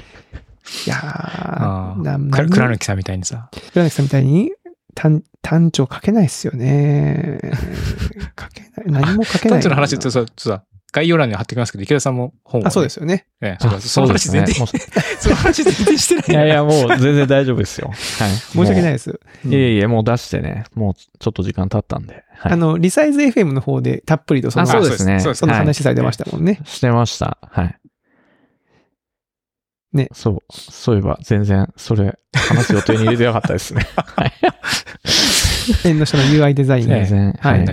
いやー、あー倉貫さんみたいにさ。倉貫さんみたいに？単、単調書けないっすよね。[laughs] 書けない。何も書けない。単調の話ってそう、そうだ概要欄に貼ってきますけど、池田さんも本をね、あ、そうですよね。ええそうその話全然、もう [laughs] その話全然してない。いやいや、もう全然大丈夫ですよ。[laughs] はい。申し訳ないい。です。いえいえ、もう出してね、もうちょっと時間経ったんで。はい。あの、リサイズ FM の方でたっぷりとその、あそうですねそうですその話されてましたもんね。してました。はい。ねそう。そういえば、全然、それ、話す予定に入れてなかったですね。はい。[laughs] 縁の下の UI デザイン全然、ははいい。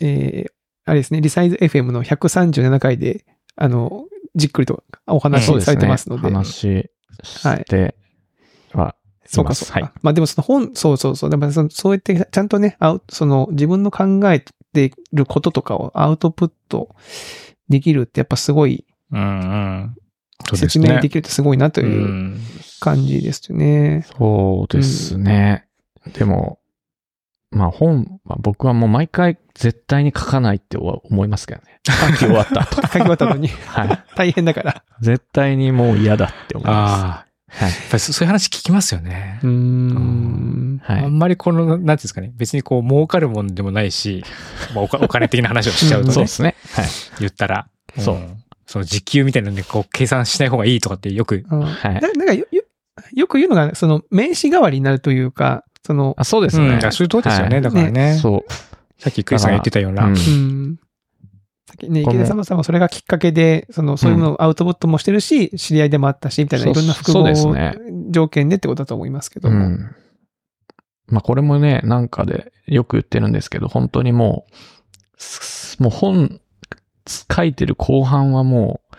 えー、あれですね、リサイズ FM の137回で、あの、じっくりとお話しされてますので。話しては、そうか、そうか。はいまあでもその本、そうそうそう。でもそのそうやってちゃんとね、アウその自分の考えてることとかをアウトプットできるってやっぱすごい、うんうん。説明できるってすごいなとう。いうん感じですよね。そうですね。でも、まあ本、まあ、僕はもう毎回絶対に書かないって思いますけどね。書き終わった後。[laughs] 書き終わったのにはい。大変だから。絶対にもう嫌だって思いまああ。す。はい。やっぱりそそういう話聞きますよねうー。ん。はい。あんまりこの、なんていうんですかね、別にこう儲かるもんでもないし、まあおかお金的な話をしちゃうとね [laughs] そうで、すね。はい。言ったら。そうんその時給みたいなのでこう計算しない方がいいとかってよく、うんはいななんかよよよく言うのが、その名詞代わりになるというか、その、あ、そうですね。うん、そういうとこですよね、はいだからね。そう。さっきクリスさんが言ってたような。うんうん。さっきね、池田様さんはそれがきっかけで、その、そういうのをアウトプットもしてるし、知り合いでもあったし、みたいないろんな複合条件でってことだと思いますけども。うん。まあこれもね、なんかでよく言ってるんですけど、本当にもう、すもう本書いてる後半はもう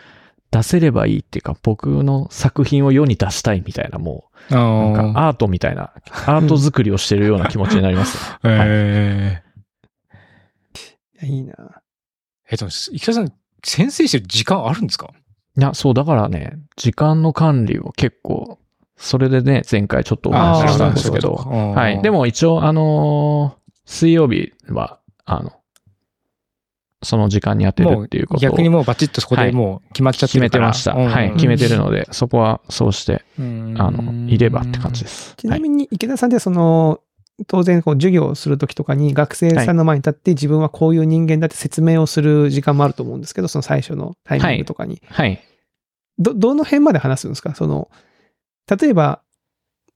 出せればいいっていうか、僕の作品を世に出したいみたいな、もう、なんかアートみたいな、アート作りをしてるような気持ちになりますね。はいえいやいいな。ー、えっと、池田さん、先生してる時間あるんですか？いや、そう、だからね、時間の管理を結構、それでね、前回ちょっとお話ししたんですけど、はい。でも、も一応、あのー水曜日は、あの、その時間にやってるっていうことを。逆にもうバチッとそこでもう決まっちゃって決めるから。てました。うんはい。決めてるので、そこはそうして、うん。あの、いればって感じです。ちなみに池田さん。ってその、当然こう授業をするときとかに学生さんの前に立って自分はこうい。う人間だって説明をする時間もあると思うんですけど、その最初のタイミングとかに。はい。はい。ど、どの辺まで話すんですかその、例えば、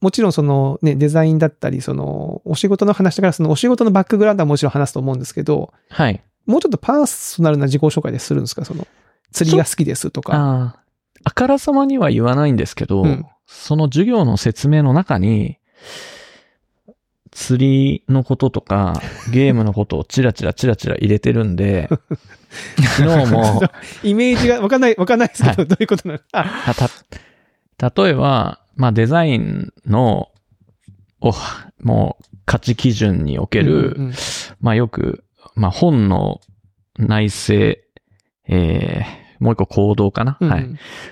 もちろんそのね、デザインだったり、その、お仕事の話だから、そのお仕事のバックグラウンドはもちろん話すと思うんですけど、はい。もうちょっとパーソナルな自己紹介でするんですか？その、釣りが好きですとか。ああ。あからさまには言わないんですけど、うん。その授業の説明の中に、釣りのこととか、[laughs] ゲームのことをチラチラチラチラ入れてるんで、[laughs] 昨日も、イメージがわかんない、わかんないですけど、どういうことなの？あ、た、例えば、まあデザインの、を、もう価値基準における、うんうん。まあよく、まあ本の内政、えー、もう一個行動かな、うんはい。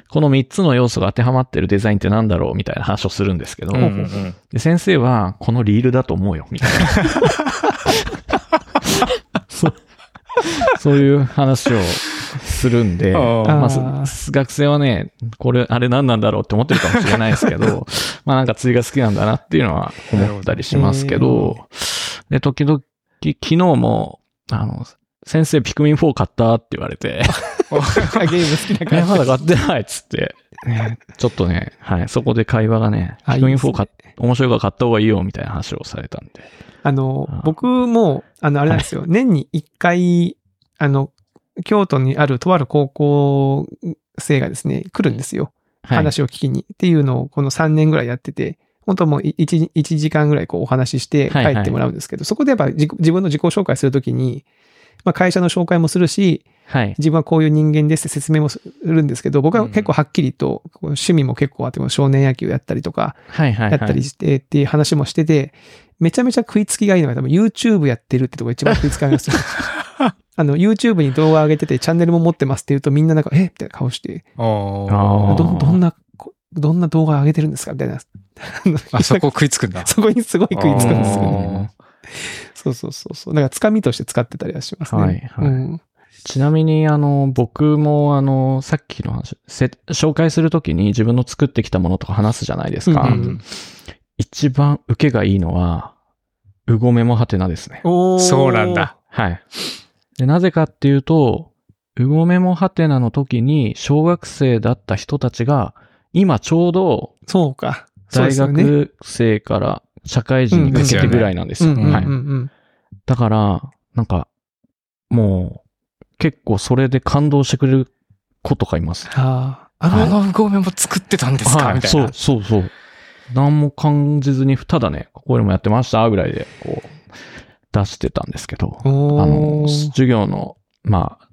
この三つの要素が当てはまってるデザインってなんだろうみたいな話をするんですけど、うんうんうん。で先生は、このリールだと思うよ、みたいな。[laughs] そう。そういう話をするんで、まあ学生はね、これ、あれ何なんだろうって思ってるかもしれないですけど、[laughs] まあなんか釣りが好きなんだなっていうのは思ったりしますけど、で、時々、昨日も、あの、先生ピクミン4買ったって言われて、[laughs] あゲーム好きなえ、感じ。まだ買ってないっつって、ねちょっとね、はい、そこで会話がね、あピクミン4いいですね買っ面白いから買った方がいいよみたいな話をされたんで。あのあ、僕も、あの、あれなんですよ。年に一回、あの、京都にあるとある高校生がですね、来るんですよ。はい。話を聞きに。っていうのをこの3年ぐらいやってて、本当もう 1, 1時間ぐらいこうお話しして帰はいはいってもらうんですけど、そこでやっぱ自分の自己紹介するときに、まあ会社の紹介もするし、はい。自分はこういう人間ですって説明もするんですけど、僕は結構はっきりと、趣味も結構あって、少年野球やったりとか、はいはい。やったりしてっていう話もしてて、めちゃめちゃ食いつきがいいのが多分 YouTube やってるってとこが一番食いつかりますよ。[laughs] あの、YouTube に動画上げててチャンネルも持ってますって言うとみんななんか、え？みたいな顔して、ああーど、どんな、こどんな動画上げてるんですか？みたいな。[laughs] あ、そこ食いつくんだ。そこにすごい食いつくんですよね。あそうそうそうそう。だから、つかみとして使ってたりはしますね。はいはいうんちなみに、あの、僕も、あの、さっきの話、せ紹介するときに自分の作ってきたものとか話すじゃないですか。うんうん一番受けがいいのは、うごめもはてなですね。そうなんだ。はい。で、なぜかっていうと、うごめもはてなの時に、小学生だった人たちが、今ちょうど、そうか。大。学生から社会人にかけてぐらいなんですよ。はい。うん。だから、なんか、もう、結構それで感動してくれる子とかいます。ああ。ああの、のごめも作ってたんですか？はいみたいなそう。そうそう。何も感じずに、ただね、ここでもやってました、ぐらいで、こう、出してたんですけど、あおの、ー授業の、まあ、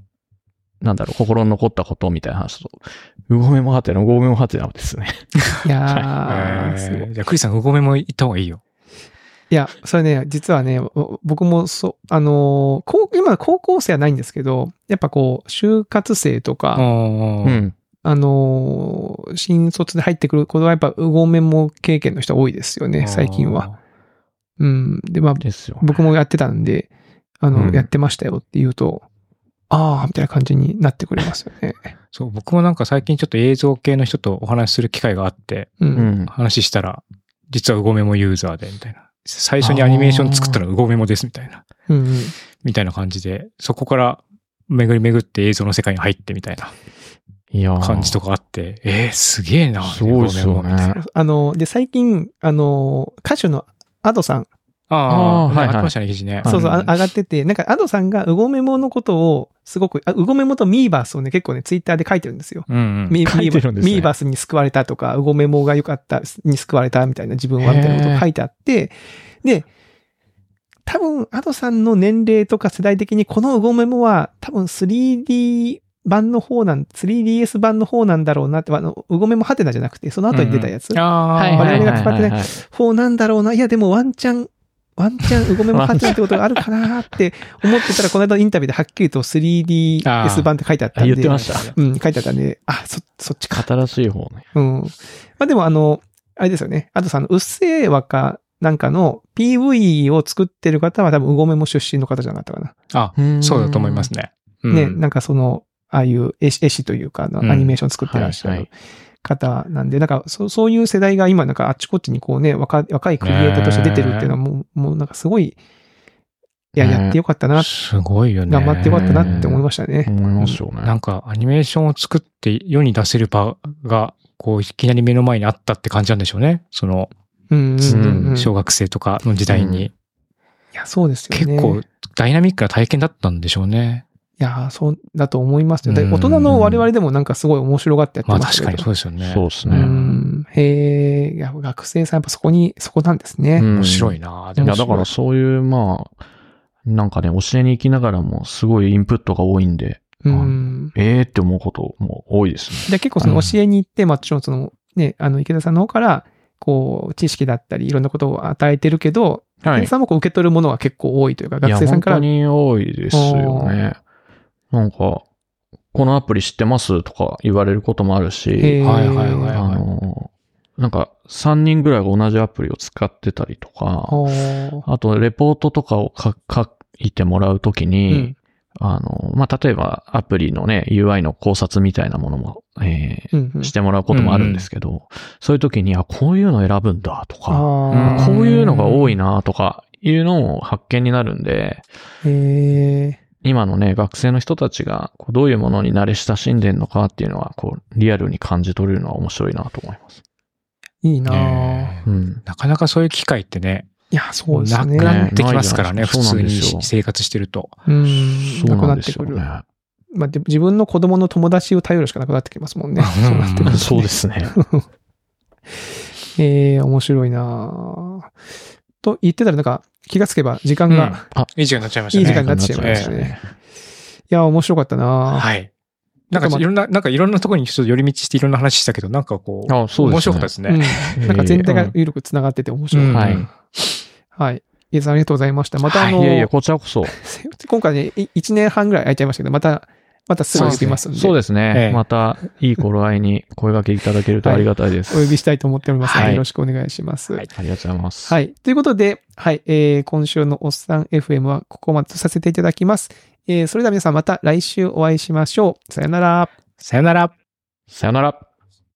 なんだろう、心に残ったことみたいな話と、うごめもはてな、うごめもはてなですね。いやえー、すごいーじゃあ、クリスさん、うごめも行った方がいいよ。いや、それね、実はね、お僕もそう、あのー高今高校生はないんですけど、やっぱこう、就活生とか、ううん。ん。あのー新卒で入ってくる子はやっぱ、うごめも経験の人多いですよね、最近は。。うん。で、まあ、ね。僕もやってたんで、あの、うんやってましたよって言うと、ああ、みたいな感じになってくれますよね。[laughs] そう、僕もなんか最近ちょっと映像系の人とお話しする機会があって、う。うんん。話したら、実はうごめもユーザーで、みたいな。最初にアニメーション作ったのはうごめもです、みたいな。うんうん。みたいな感じで、そこから巡り巡って映像の世界に入ってみたいないやー感じとかあって、えー、すげえな。すごいですよねうごめもみたいなあの、で、最近、あの、歌手の Ado さん、あああ、ーはいはい上がってましたね、記事ね。そうそう、あん上がってて、なんか Ado さんがうごめものことを、すごく、あうごめもとミーバースをね、結構ね、ツイッターで書いてるんですよ。うんうん。ミ書いてるんですねミーバースに救われたとか、うごめもが良かったに救われたみたいな自分はみたいなことが書いてあって、で、多分、アドさんの年齢とか世代的にこのうごめもは多分 3D 版の方なん、3DS 版の方なんだろうなって、あの、うごめもハテナじゃなくて、その後に出たやつ、ああ、はいはいはい我々が使ってない方なんだろうな。いや、でもワンチャン、ワンチャンうごめもハテナってことがあるかなって思ってたら、この間のインタビューではっきりと 3DS 版って書いてあったんで。あ言ってました。うん、書いてあったんで、あ、そ、そっちか。新しい方ね。うん。まあでもあの、あれですよね。あとさ、あの、うっせぇわかなんかの PV を作ってる方は多分うごめも出身の方じゃなかったかな。あ、そうだと思いますね。うんね、なんかその、ああいう絵師絵師というか、アニメーション作ってらっしゃるはいはい方なんで、なんかそそういう世代が今なんかあっちこっちにこうね、若い若いクリエイターとして出てるっていうのはもう、もうなんかすごい、いや、ねやってよかったな、すごいよね。頑張ってよかったなって思いましたね。思いますよね。なんかアニメーションを作って世に出せる場が、こう、いきなり目の前にあったって感じなんでしょうね。その、うんうんうんうん。い小学生とかの時代に。や、そうですよね。結構、ダイナミックな体験だったんでしょうね。やーそうだと思います大人の我々でもなんかすごい面白がってやってまあましたけど。確かにそうですよね。うそうですね。ん。へえ、いや、学生さんやっぱそこに、そこなんですね。うん面白いなでもいや、だからそういう、まあ、なんかね、教えに行きながらもすごいインプットが多いんで、うん。ええって思うことも多いですね。で、結構その教えに行って、まあ、もちろんその、ね、あの、池田さんの方から、こう、知識だったり、いろんなことを与えてるけど、はい池田。さんもこう受け取るものが結構多いというか、いや、学生さんから。本当に多いですよね。なんか、このアプリ知ってますとか言われることもあるへし、ーはいはいはいあの、なんか3人ぐらいが同じアプリを使ってたりとか、あとレポートとかを書書いてもらうときうに、ん。あの、まあ、例えばアプリのね、UI の考察みたいなものも、えうんうんーしてもらうこともあるんですけど、そういうときに、あ、こういうの選ぶんだとか。こういうのが多いな。なとかいうのも発見になるんで、へえ。今のね、学生の人たちがこうどういうものに慣れ親しんでんのかっていうのは、こう、リアルに感じ取れるのは面白いなと思います。いいな、ねうん。なかなかそういう機会ってね、いや、そうですなね。くなってきますからね、ね普通にそうなんですよ生活してると。うん。そうなくなってくる。。まあ、で自分の子供の友達を頼るしかなくなってきますもんね。うんそうなってくるとねそうですね。[laughs] ええ面白いなと言ってたらなんか気がつけば時間が、いい時間になっちゃいましたね。いい時間になっちゃいましたね。いや、面白かったなはい。なんかいろんな、なんかいろんなところにちょっと寄り道していろんな話したけど、なんかこう、あそうですね面白かったですね。うん。なんか全体が緩く繋がってて面白い。うんはいはい。イエさんありがとうございました。またあの、いやいや、こちらこそ。[laughs] 今回ね、い1年半ぐらい空いちゃいましたけど、また、またすぐ呼びますんで、そうですね。ええまた、いい頃合いに声掛けいただけるとありがたいです。お呼びしたいと思っておりますので、はいよろしくお願いします。はいありがとうございます。はい。ということで、はい。えー、今週のおっさん FM はここまでとさせていただきます。えー、それでは皆さんまた来週お会いしましょう。さよなら。さよなら。さよなら。